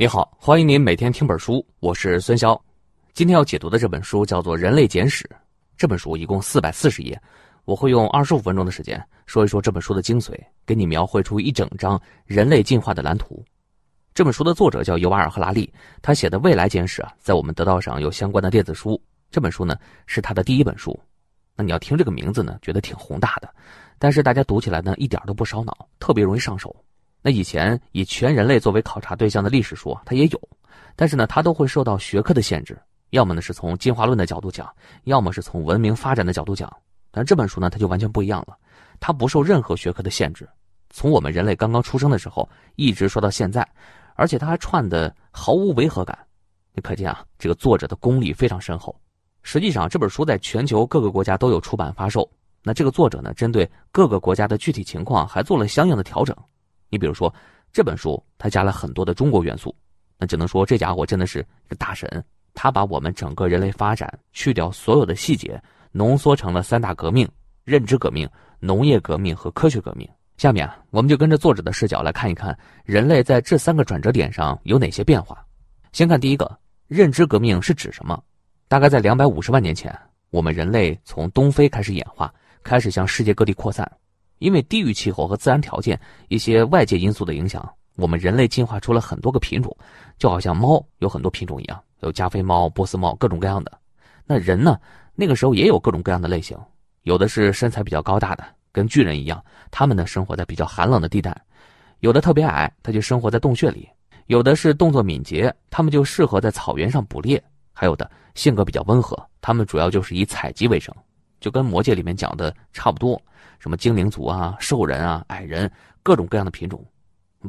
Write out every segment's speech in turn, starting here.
你好，欢迎您每天听本书，我是孙潇。今天要解读的这本书叫做《人类简史》，这本书一共四百四十页，我会用二十五分钟的时间说一说这本书的精髓，给你描绘出一整张人类进化的蓝图。这本书的作者叫尤瓦尔·赫拉利，他写的《未来简史》啊，在我们得到上有相关的电子书。这本书呢是他的第一本书。那你要听这个名字呢，觉得挺宏大的，但是大家读起来呢一点都不烧脑，特别容易上手。那以前以全人类作为考察对象的历史书，它也有，但是呢，它都会受到学科的限制，要么呢是从进化论的角度讲，要么是从文明发展的角度讲。但这本书呢，它就完全不一样了，它不受任何学科的限制，从我们人类刚刚出生的时候一直说到现在，而且它还串的毫无违和感。你可见啊，这个作者的功力非常深厚。实际上，这本书在全球各个国家都有出版发售。那这个作者呢，针对各个国家的具体情况，还做了相应的调整。你比如说，这本书它加了很多的中国元素，那只能说这家伙真的是一个大神。他把我们整个人类发展去掉所有的细节，浓缩成了三大革命：认知革命、农业革命和科学革命。下面啊，我们就跟着作者的视角来看一看人类在这三个转折点上有哪些变化。先看第一个，认知革命是指什么？大概在两百五十万年前，我们人类从东非开始演化，开始向世界各地扩散。因为地域气候和自然条件一些外界因素的影响，我们人类进化出了很多个品种，就好像猫有很多品种一样，有加菲猫、波斯猫，各种各样的。那人呢？那个时候也有各种各样的类型，有的是身材比较高大的，跟巨人一样，他们呢生活在比较寒冷的地带；有的特别矮，他就生活在洞穴里；有的是动作敏捷，他们就适合在草原上捕猎；还有的性格比较温和，他们主要就是以采集为生，就跟魔戒里面讲的差不多。什么精灵族啊、兽人啊、矮人，各种各样的品种。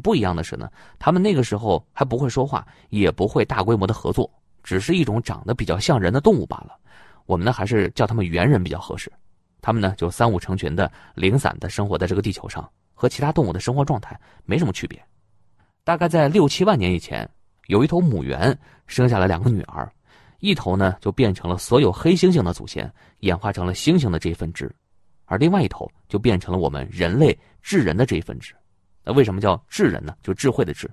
不一样的是呢，他们那个时候还不会说话，也不会大规模的合作，只是一种长得比较像人的动物罢了。我们呢，还是叫他们猿人比较合适。他们呢，就三五成群的、零散的生活在这个地球上，和其他动物的生活状态没什么区别。大概在六七万年以前，有一头母猿生下了两个女儿，一头呢就变成了所有黑猩猩的祖先，演化成了猩猩的这一分支。而另外一头就变成了我们人类智人的这一分支。那为什么叫智人呢？就智慧的智，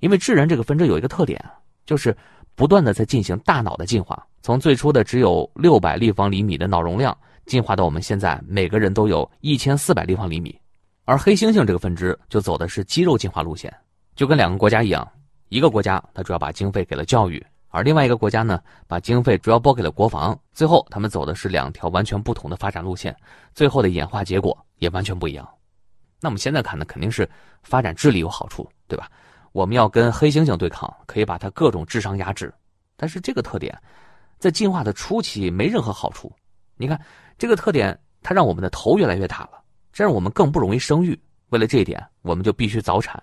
因为智人这个分支有一个特点，就是不断的在进行大脑的进化，从最初的只有六百立方厘米的脑容量，进化到我们现在每个人都有一千四百立方厘米。而黑猩猩这个分支就走的是肌肉进化路线，就跟两个国家一样，一个国家它主要把经费给了教育。而另外一个国家呢，把经费主要拨给了国防。最后，他们走的是两条完全不同的发展路线，最后的演化结果也完全不一样。那我们现在看呢，肯定是发展智力有好处，对吧？我们要跟黑猩猩对抗，可以把它各种智商压制。但是这个特点，在进化的初期没任何好处。你看，这个特点它让我们的头越来越大了，这样我们更不容易生育。为了这一点，我们就必须早产。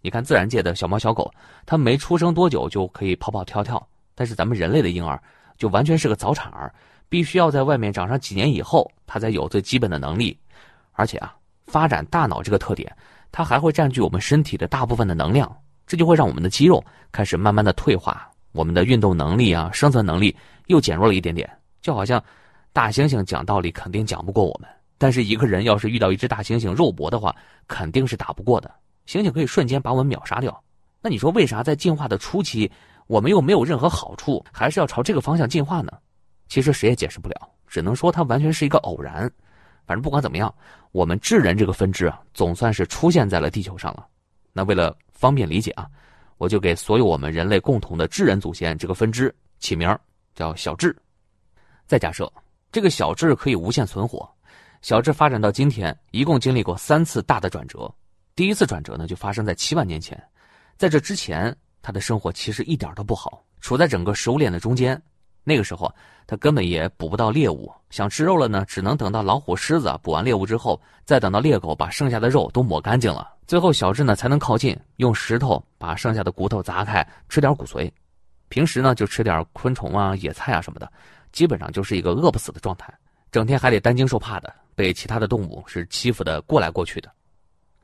你看自然界的小猫小狗，它没出生多久就可以跑跑跳跳，但是咱们人类的婴儿就完全是个早产儿，必须要在外面长上几年以后，它才有最基本的能力。而且啊，发展大脑这个特点，它还会占据我们身体的大部分的能量，这就会让我们的肌肉开始慢慢的退化，我们的运动能力啊、生存能力又减弱了一点点。就好像大猩猩讲道理肯定讲不过我们，但是一个人要是遇到一只大猩猩肉搏的话，肯定是打不过的。猩猩可以瞬间把我们秒杀掉，那你说为啥在进化的初期，我们又没有任何好处，还是要朝这个方向进化呢？其实谁也解释不了，只能说它完全是一个偶然。反正不管怎么样，我们智人这个分支啊，总算是出现在了地球上了。那为了方便理解啊，我就给所有我们人类共同的智人祖先这个分支起名叫小智。再假设这个小智可以无限存活，小智发展到今天，一共经历过三次大的转折。第一次转折呢，就发生在七万年前，在这之前，他的生活其实一点都不好，处在整个食物链的中间。那个时候，他根本也捕不到猎物，想吃肉了呢，只能等到老虎、狮子捕完猎物之后，再等到猎狗把剩下的肉都抹干净了，最后小智呢才能靠近，用石头把剩下的骨头砸开，吃点骨髓。平时呢就吃点昆虫啊、野菜啊什么的，基本上就是一个饿不死的状态，整天还得担惊受怕的，被其他的动物是欺负的过来过去的。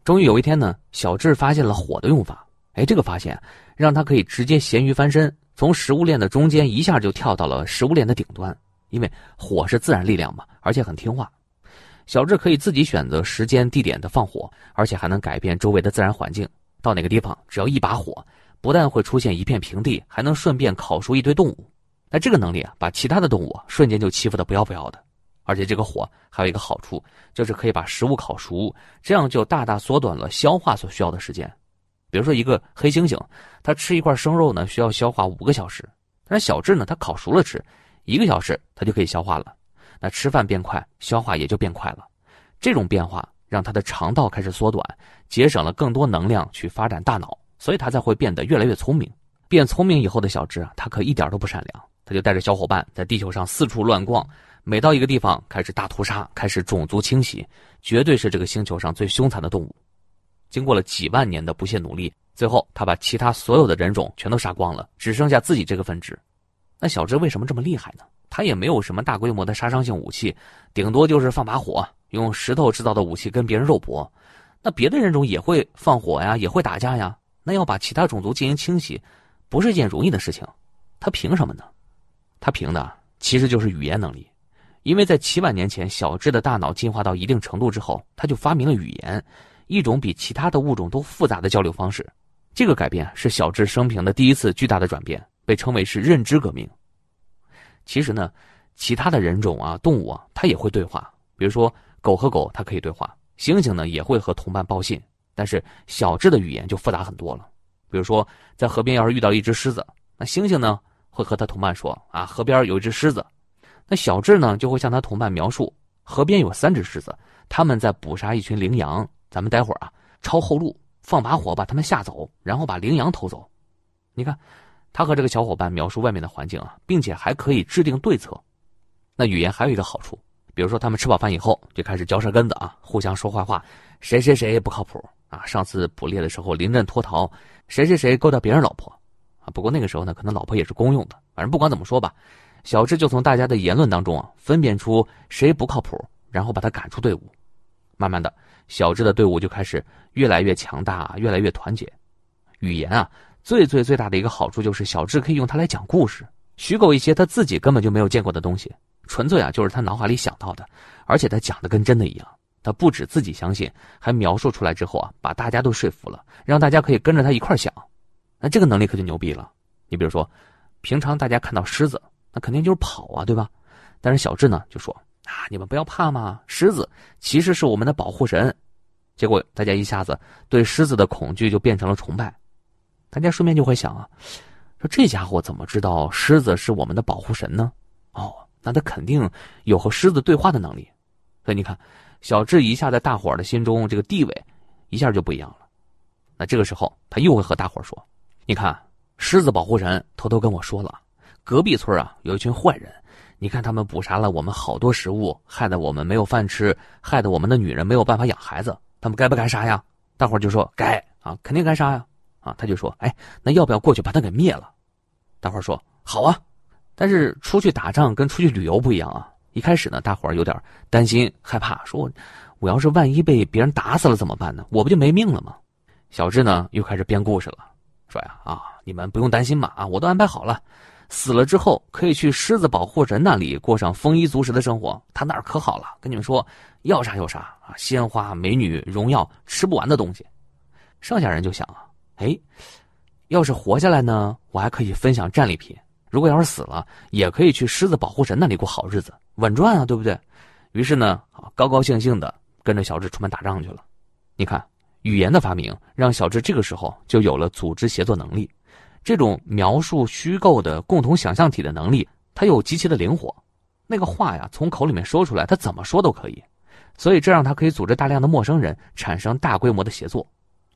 终于有一天呢，小智发现了火的用法。哎，这个发现让他可以直接咸鱼翻身，从食物链的中间一下就跳到了食物链的顶端。因为火是自然力量嘛，而且很听话。小智可以自己选择时间、地点的放火，而且还能改变周围的自然环境。到哪个地方，只要一把火，不但会出现一片平地，还能顺便烤熟一堆动物。那这个能力啊，把其他的动物瞬间就欺负的不要不要的。而且这个火还有一个好处，就是可以把食物烤熟，这样就大大缩短了消化所需要的时间。比如说一个黑猩猩，它吃一块生肉呢，需要消化五个小时，但是小智呢，它烤熟了吃，一个小时它就可以消化了。那吃饭变快，消化也就变快了。这种变化让它的肠道开始缩短，节省了更多能量去发展大脑，所以它才会变得越来越聪明。变聪明以后的小智啊，他可一点都不善良，他就带着小伙伴在地球上四处乱逛。每到一个地方，开始大屠杀，开始种族清洗，绝对是这个星球上最凶残的动物。经过了几万年的不懈努力，最后他把其他所有的人种全都杀光了，只剩下自己这个分支。那小智为什么这么厉害呢？他也没有什么大规模的杀伤性武器，顶多就是放把火，用石头制造的武器跟别人肉搏。那别的人种也会放火呀，也会打架呀。那要把其他种族进行清洗，不是一件容易的事情。他凭什么呢？他凭的其实就是语言能力。因为在七万年前，小智的大脑进化到一定程度之后，他就发明了语言，一种比其他的物种都复杂的交流方式。这个改变是小智生平的第一次巨大的转变，被称为是认知革命。其实呢，其他的人种啊、动物啊，它也会对话。比如说，狗和狗它可以对话，猩猩呢也会和同伴报信。但是小智的语言就复杂很多了。比如说，在河边要是遇到一只狮子，那猩猩呢会和他同伴说：“啊，河边有一只狮子。”那小智呢，就会向他同伴描述，河边有三只狮子，他们在捕杀一群羚羊。咱们待会儿啊，抄后路，放把火把他们吓走，然后把羚羊偷走。你看，他和这个小伙伴描述外面的环境啊，并且还可以制定对策。那语言还有一个好处，比如说他们吃饱饭以后就开始嚼舌根子啊，互相说坏话，谁谁谁不靠谱啊，上次捕猎的时候临阵脱逃，谁谁谁勾搭别人老婆啊。不过那个时候呢，可能老婆也是公用的。反正不管怎么说吧。小智就从大家的言论当中啊，分辨出谁不靠谱，然后把他赶出队伍。慢慢的，小智的队伍就开始越来越强大，越来越团结。语言啊，最最最大的一个好处就是小智可以用它来讲故事，虚构一些他自己根本就没有见过的东西，纯粹啊就是他脑海里想到的，而且他讲的跟真的一样。他不止自己相信，还描述出来之后啊，把大家都说服了，让大家可以跟着他一块想。那这个能力可就牛逼了。你比如说，平常大家看到狮子。那肯定就是跑啊，对吧？但是小智呢就说：“啊，你们不要怕嘛，狮子其实是我们的保护神。”结果大家一下子对狮子的恐惧就变成了崇拜。大家顺便就会想啊，说这家伙怎么知道狮子是我们的保护神呢？哦，那他肯定有和狮子对话的能力。所以你看，小智一下在大伙的心中这个地位一下就不一样了。那这个时候他又会和大伙说：“你看，狮子保护神偷偷跟我说了。”隔壁村啊，有一群坏人，你看他们捕杀了我们好多食物，害得我们没有饭吃，害得我们的女人没有办法养孩子，他们该不该杀呀？大伙就说该啊，肯定该杀呀！啊，他就说，哎，那要不要过去把他给灭了？大伙说好啊，但是出去打仗跟出去旅游不一样啊。一开始呢，大伙有点担心害怕，说我要是万一被别人打死了怎么办呢？我不就没命了吗？小智呢又开始编故事了，说呀啊，你们不用担心嘛，啊，我都安排好了。死了之后可以去狮子保护神那里过上丰衣足食的生活，他那儿可好了。跟你们说，要啥有啥啊，鲜花、美女、荣耀，吃不完的东西。剩下人就想啊，哎，要是活下来呢，我还可以分享战利品；如果要是死了，也可以去狮子保护神那里过好日子，稳赚啊，对不对？于是呢，高高兴兴的跟着小智出门打仗去了。你看，语言的发明让小智这个时候就有了组织协作能力。这种描述虚构的共同想象体的能力，它又极其的灵活。那个话呀，从口里面说出来，他怎么说都可以。所以这让他可以组织大量的陌生人，产生大规模的协作。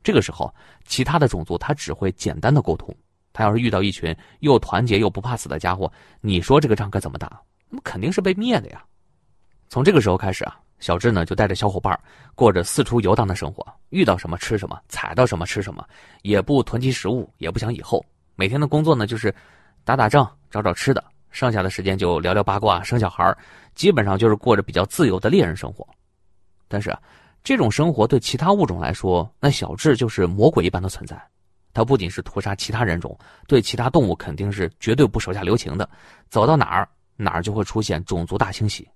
这个时候，其他的种族他只会简单的沟通。他要是遇到一群又团结又不怕死的家伙，你说这个仗该怎么打？那么肯定是被灭的呀。从这个时候开始啊，小智呢就带着小伙伴过着四处游荡的生活，遇到什么吃什么，采到什么吃什么，也不囤积食物，也不想以后。每天的工作呢，就是打打仗、找找吃的，剩下的时间就聊聊八卦、生小孩基本上就是过着比较自由的猎人生活。但是，这种生活对其他物种来说，那小智就是魔鬼一般的存在。他不仅是屠杀其他人种，对其他动物肯定是绝对不手下留情的。走到哪儿，哪儿就会出现种族大清洗。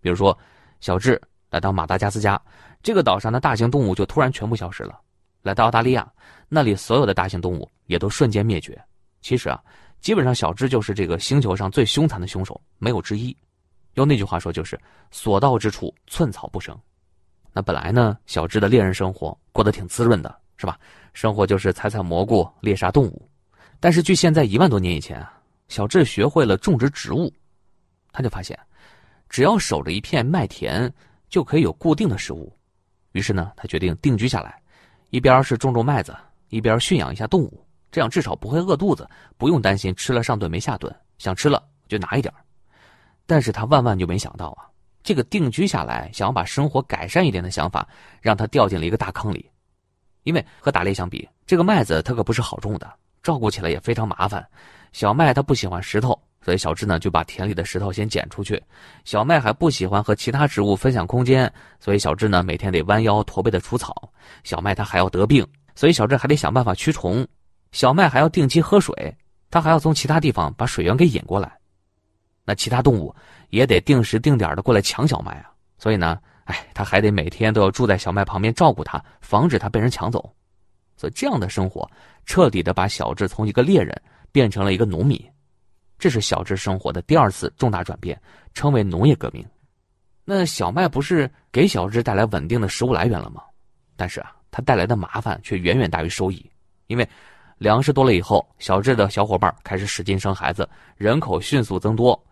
比如说，小智来到马达加斯加，这个岛上的大型动物就突然全部消失了。来到澳大利亚，那里所有的大型动物也都瞬间灭绝。其实啊，基本上小智就是这个星球上最凶残的凶手，没有之一。用那句话说，就是所到之处寸草不生。那本来呢，小智的猎人生活过得挺滋润的，是吧？生活就是采采蘑菇、猎杀动物。但是距现在一万多年以前啊，小智学会了种植植物，他就发现，只要守着一片麦田，就可以有固定的食物。于是呢，他决定定居下来。一边是种种麦子，一边驯养一下动物，这样至少不会饿肚子，不用担心吃了上顿没下顿，想吃了就拿一点但是他万万就没想到啊，这个定居下来，想要把生活改善一点的想法，让他掉进了一个大坑里。因为和打猎相比，这个麦子它可不是好种的，照顾起来也非常麻烦。小麦它不喜欢石头。所以小智呢就把田里的石头先捡出去，小麦还不喜欢和其他植物分享空间，所以小智呢每天得弯腰驼背的除草。小麦它还要得病，所以小智还得想办法驱虫。小麦还要定期喝水，他还要从其他地方把水源给引过来。那其他动物也得定时定点的过来抢小麦啊，所以呢，哎，他还得每天都要住在小麦旁边照顾它，防止它被人抢走。所以这样的生活彻底的把小智从一个猎人变成了一个农民。这是小智生活的第二次重大转变，称为农业革命。那小麦不是给小智带来稳定的食物来源了吗？但是啊，它带来的麻烦却远远大于收益。因为粮食多了以后，小智的小伙伴开始使劲生孩子，人口迅速增多。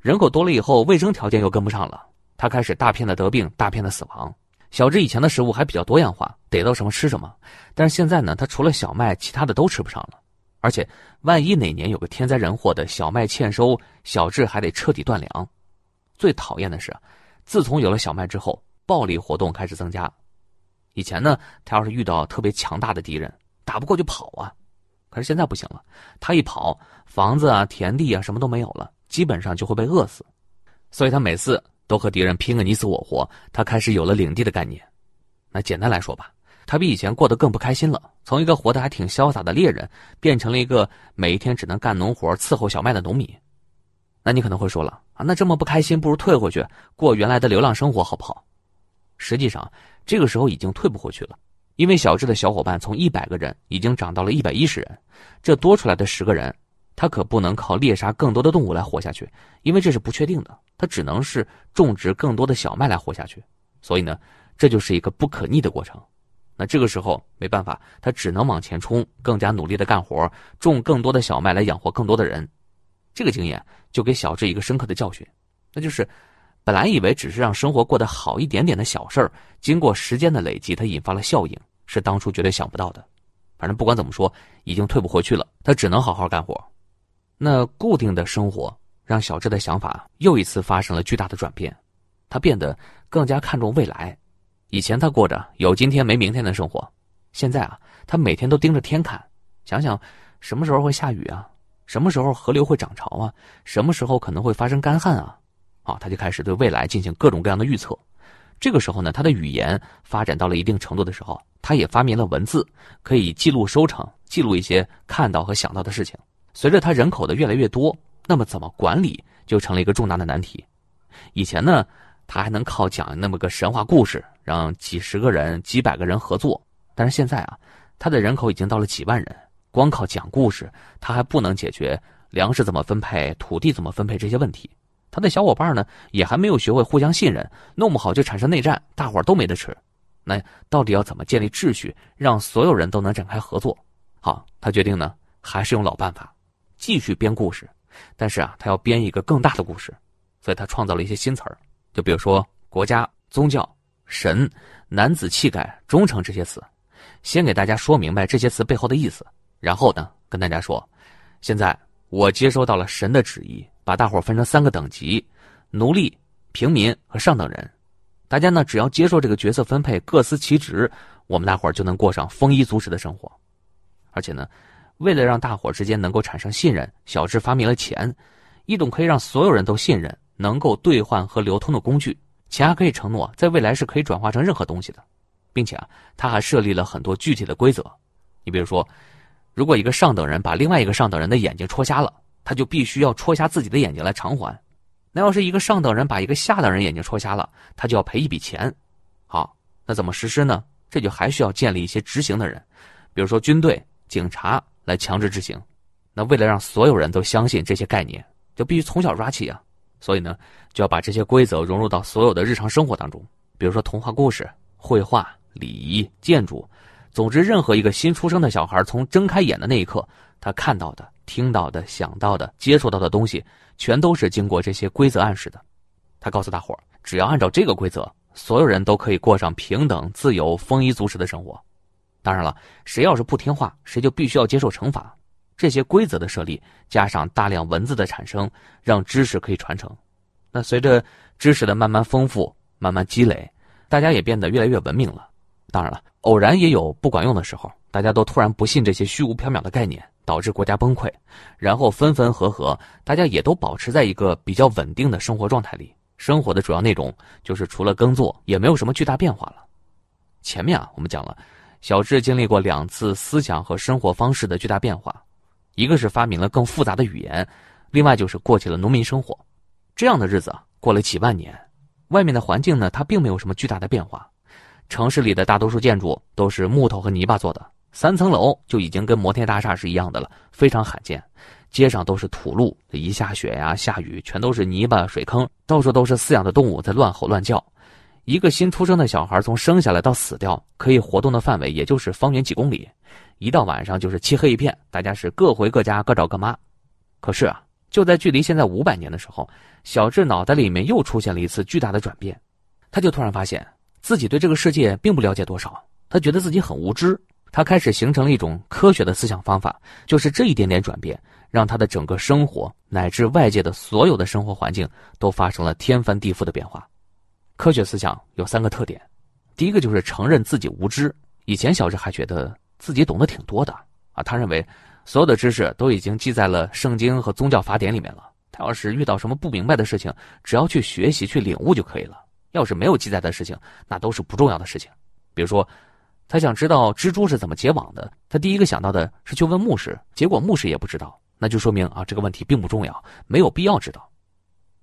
人口多了以后，卫生条件又跟不上了，他开始大片的得病，大片的死亡。小智以前的食物还比较多样化，逮到什么吃什么，但是现在呢，他除了小麦，其他的都吃不上了。而且，万一哪年有个天灾人祸的小麦欠收，小智还得彻底断粮。最讨厌的是，自从有了小麦之后，暴力活动开始增加。以前呢，他要是遇到特别强大的敌人，打不过就跑啊。可是现在不行了，他一跑，房子啊、田地啊什么都没有了，基本上就会被饿死。所以他每次都和敌人拼个你死我活。他开始有了领地的概念。那简单来说吧。他比以前过得更不开心了，从一个活得还挺潇洒的猎人，变成了一个每一天只能干农活、伺候小麦的农民。那你可能会说了啊，那这么不开心，不如退回去过原来的流浪生活，好不好？实际上，这个时候已经退不回去了，因为小智的小伙伴从一百个人已经涨到了一百一十人，这多出来的十个人，他可不能靠猎杀更多的动物来活下去，因为这是不确定的，他只能是种植更多的小麦来活下去。所以呢，这就是一个不可逆的过程。那这个时候没办法，他只能往前冲，更加努力的干活，种更多的小麦来养活更多的人。这个经验就给小智一个深刻的教训，那就是，本来以为只是让生活过得好一点点的小事儿，经过时间的累积，它引发了效应，是当初绝对想不到的。反正不管怎么说，已经退不回去了，他只能好好干活。那固定的生活让小智的想法又一次发生了巨大的转变，他变得更加看重未来。以前他过着有今天没明天的生活，现在啊，他每天都盯着天看，想想什么时候会下雨啊，什么时候河流会涨潮啊，什么时候可能会发生干旱啊，啊，他就开始对未来进行各种各样的预测。这个时候呢，他的语言发展到了一定程度的时候，他也发明了文字，可以记录收成，记录一些看到和想到的事情。随着他人口的越来越多，那么怎么管理就成了一个重大的难题。以前呢。他还能靠讲那么个神话故事，让几十个人、几百个人合作。但是现在啊，他的人口已经到了几万人，光靠讲故事，他还不能解决粮食怎么分配、土地怎么分配这些问题。他的小伙伴呢，也还没有学会互相信任，弄不好就产生内战，大伙儿都没得吃。那到底要怎么建立秩序，让所有人都能展开合作？好，他决定呢，还是用老办法，继续编故事。但是啊，他要编一个更大的故事，所以他创造了一些新词儿。就比如说国家、宗教、神、男子气概、忠诚这些词，先给大家说明白这些词背后的意思，然后呢，跟大家说，现在我接收到了神的旨意，把大伙分成三个等级：奴隶、平民和上等人。大家呢，只要接受这个角色分配，各司其职，我们大伙就能过上丰衣足食的生活。而且呢，为了让大伙之间能够产生信任，小智发明了钱，一种可以让所有人都信任。能够兑换和流通的工具，钱还可以承诺在未来是可以转化成任何东西的，并且啊，他还设立了很多具体的规则。你比如说，如果一个上等人把另外一个上等人的眼睛戳瞎了，他就必须要戳瞎自己的眼睛来偿还。那要是一个上等人把一个下等人眼睛戳瞎了，他就要赔一笔钱。好，那怎么实施呢？这就还需要建立一些执行的人，比如说军队、警察来强制执行。那为了让所有人都相信这些概念，就必须从小抓起啊。所以呢，就要把这些规则融入到所有的日常生活当中，比如说童话故事、绘画、礼仪、建筑，总之，任何一个新出生的小孩从睁开眼的那一刻，他看到的、听到的、想到的、接触到的东西，全都是经过这些规则暗示的。他告诉大伙儿，只要按照这个规则，所有人都可以过上平等、自由、丰衣足食的生活。当然了，谁要是不听话，谁就必须要接受惩罚。这些规则的设立，加上大量文字的产生，让知识可以传承。那随着知识的慢慢丰富、慢慢积累，大家也变得越来越文明了。当然了，偶然也有不管用的时候，大家都突然不信这些虚无缥缈的概念，导致国家崩溃，然后分分合合，大家也都保持在一个比较稳定的生活状态里。生活的主要内容就是除了耕作，也没有什么巨大变化了。前面啊，我们讲了，小智经历过两次思想和生活方式的巨大变化。一个是发明了更复杂的语言，另外就是过起了农民生活，这样的日子过了几万年。外面的环境呢，它并没有什么巨大的变化。城市里的大多数建筑都是木头和泥巴做的，三层楼就已经跟摩天大厦是一样的了，非常罕见。街上都是土路，一下雪呀、下雨，全都是泥巴水坑，到处都是饲养的动物在乱吼乱叫。一个新出生的小孩从生下来到死掉，可以活动的范围也就是方圆几公里。一到晚上就是漆黑一片，大家是各回各家，各找各妈。可是啊，就在距离现在五百年的时候，小智脑袋里面又出现了一次巨大的转变，他就突然发现自己对这个世界并不了解多少，他觉得自己很无知。他开始形成了一种科学的思想方法，就是这一点点转变，让他的整个生活乃至外界的所有的生活环境都发生了天翻地覆的变化。科学思想有三个特点，第一个就是承认自己无知。以前小智还觉得。自己懂得挺多的啊，他认为所有的知识都已经记在了圣经和宗教法典里面了。他要是遇到什么不明白的事情，只要去学习、去领悟就可以了。要是没有记载的事情，那都是不重要的事情。比如说，他想知道蜘蛛是怎么结网的，他第一个想到的是去问牧师，结果牧师也不知道，那就说明啊这个问题并不重要，没有必要知道。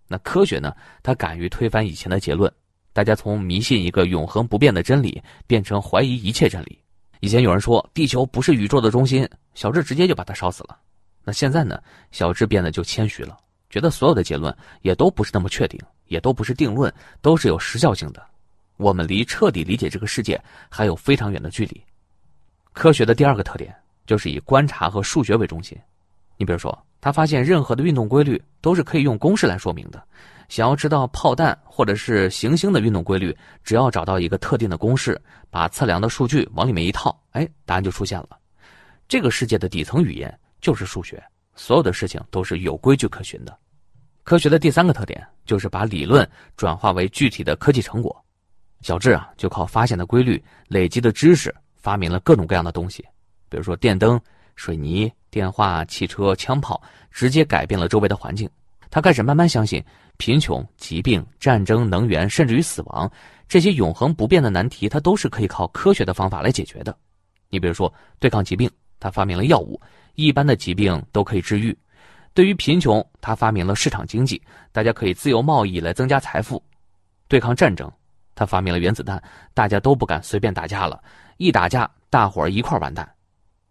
那科学呢？他敢于推翻以前的结论，大家从迷信一个永恒不变的真理，变成怀疑一切真理。以前有人说地球不是宇宙的中心，小智直接就把它烧死了。那现在呢？小智变得就谦虚了，觉得所有的结论也都不是那么确定，也都不是定论，都是有时效性的。我们离彻底理解这个世界还有非常远的距离。科学的第二个特点就是以观察和数学为中心。你比如说，他发现任何的运动规律都是可以用公式来说明的。想要知道炮弹或者是行星的运动规律，只要找到一个特定的公式，把测量的数据往里面一套，哎，答案就出现了。这个世界的底层语言就是数学，所有的事情都是有规矩可循的。科学的第三个特点就是把理论转化为具体的科技成果。小智啊，就靠发现的规律、累积的知识，发明了各种各样的东西，比如说电灯、水泥、电话、汽车、枪炮，直接改变了周围的环境。他开始慢慢相信。贫穷、疾病、战争、能源，甚至于死亡，这些永恒不变的难题，它都是可以靠科学的方法来解决的。你比如说，对抗疾病，他发明了药物，一般的疾病都可以治愈；对于贫穷，他发明了市场经济，大家可以自由贸易来增加财富；对抗战争，他发明了原子弹，大家都不敢随便打架了，一打架，大伙儿一块儿完蛋。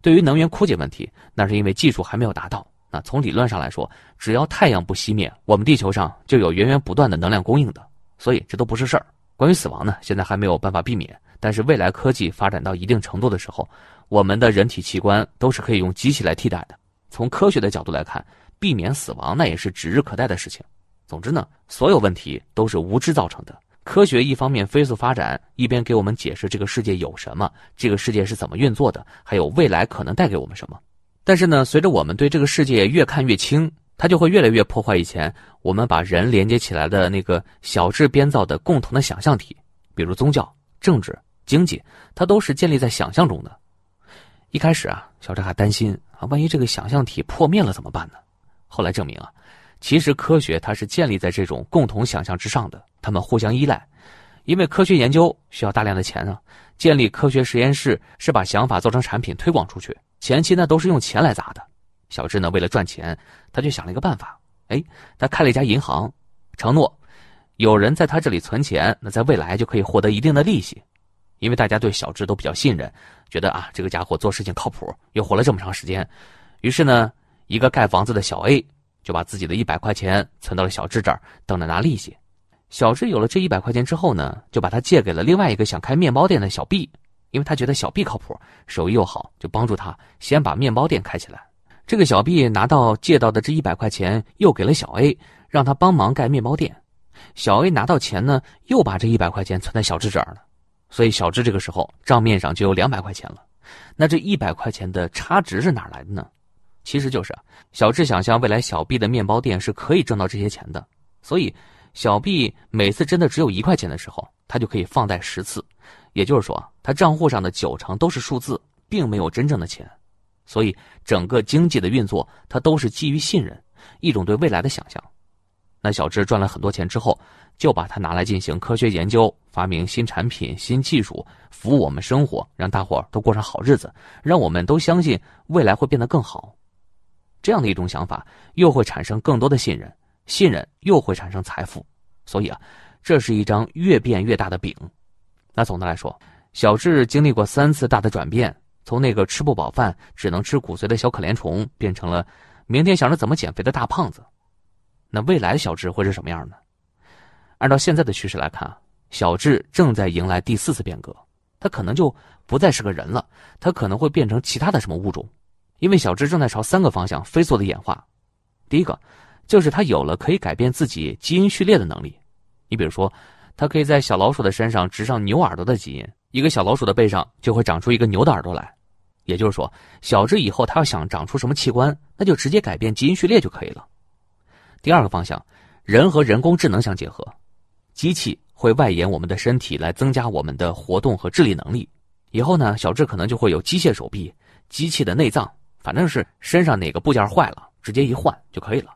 对于能源枯竭问题，那是因为技术还没有达到。那从理论上来说，只要太阳不熄灭，我们地球上就有源源不断的能量供应的，所以这都不是事儿。关于死亡呢，现在还没有办法避免，但是未来科技发展到一定程度的时候，我们的人体器官都是可以用机器来替代的。从科学的角度来看，避免死亡那也是指日可待的事情。总之呢，所有问题都是无知造成的。科学一方面飞速发展，一边给我们解释这个世界有什么，这个世界是怎么运作的，还有未来可能带给我们什么。但是呢，随着我们对这个世界越看越清，它就会越来越破坏以前我们把人连接起来的那个小智编造的共同的想象体，比如宗教、政治、经济，它都是建立在想象中的。一开始啊，小智还担心啊，万一这个想象体破灭了怎么办呢？后来证明啊，其实科学它是建立在这种共同想象之上的，他们互相依赖。因为科学研究需要大量的钱啊，建立科学实验室是把想法做成产品推广出去。前期呢都是用钱来砸的，小智呢为了赚钱，他就想了一个办法，哎，他开了一家银行，承诺有人在他这里存钱，那在未来就可以获得一定的利息。因为大家对小智都比较信任，觉得啊这个家伙做事情靠谱，又活了这么长时间。于是呢，一个盖房子的小 A 就把自己的一百块钱存到了小智这儿，等着拿利息。小智有了这一百块钱之后呢，就把它借给了另外一个想开面包店的小 B，因为他觉得小 B 靠谱，手艺又好，就帮助他先把面包店开起来。这个小 B 拿到借到的这一百块钱，又给了小 A，让他帮忙盖面包店。小 A 拿到钱呢，又把这一百块钱存在小智这儿了，所以小智这个时候账面上就有两百块钱了。那这一百块钱的差值是哪来的呢？其实就是小智想象未来小 B 的面包店是可以挣到这些钱的，所以小 B 每次真的只有一块钱的时候，他就可以放贷十次，也就是说，他账户上的九成都是数字，并没有真正的钱。所以，整个经济的运作，它都是基于信任，一种对未来的想象。那小智赚了很多钱之后，就把它拿来进行科学研究，发明新产品、新技术，服务我们生活，让大伙儿都过上好日子，让我们都相信未来会变得更好。这样的一种想法，又会产生更多的信任，信任又会产生财富。所以啊，这是一张越变越大的饼。那总的来说，小智经历过三次大的转变。从那个吃不饱饭、只能吃骨髓的小可怜虫，变成了明天想着怎么减肥的大胖子。那未来的小智会是什么样呢？按照现在的趋势来看，小智正在迎来第四次变革，他可能就不再是个人了，他可能会变成其他的什么物种，因为小智正在朝三个方向飞速的演化。第一个，就是他有了可以改变自己基因序列的能力。你比如说，他可以在小老鼠的身上植上牛耳朵的基因，一个小老鼠的背上就会长出一个牛的耳朵来。也就是说，小智以后他要想长出什么器官，那就直接改变基因序列就可以了。第二个方向，人和人工智能相结合，机器会外延我们的身体来增加我们的活动和智力能力。以后呢，小智可能就会有机械手臂、机器的内脏，反正是身上哪个部件坏了，直接一换就可以了。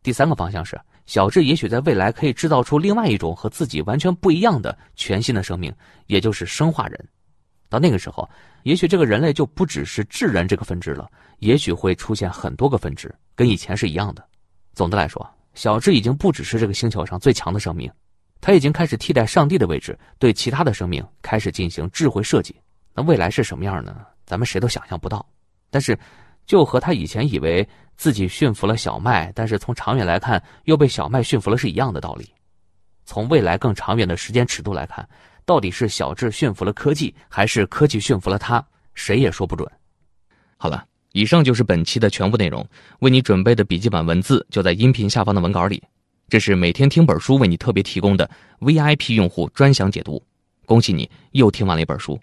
第三个方向是，小智也许在未来可以制造出另外一种和自己完全不一样的全新的生命，也就是生化人。到那个时候，也许这个人类就不只是智人这个分支了，也许会出现很多个分支，跟以前是一样的。总的来说，小智已经不只是这个星球上最强的生命，他已经开始替代上帝的位置，对其他的生命开始进行智慧设计。那未来是什么样呢？咱们谁都想象不到。但是，就和他以前以为自己驯服了小麦，但是从长远来看又被小麦驯服了是一样的道理。从未来更长远的时间尺度来看。到底是小智驯服了科技，还是科技驯服了他？谁也说不准。好了，以上就是本期的全部内容。为你准备的笔记本文字就在音频下方的文稿里。这是每天听本书为你特别提供的 VIP 用户专享解读。恭喜你又听完了一本书。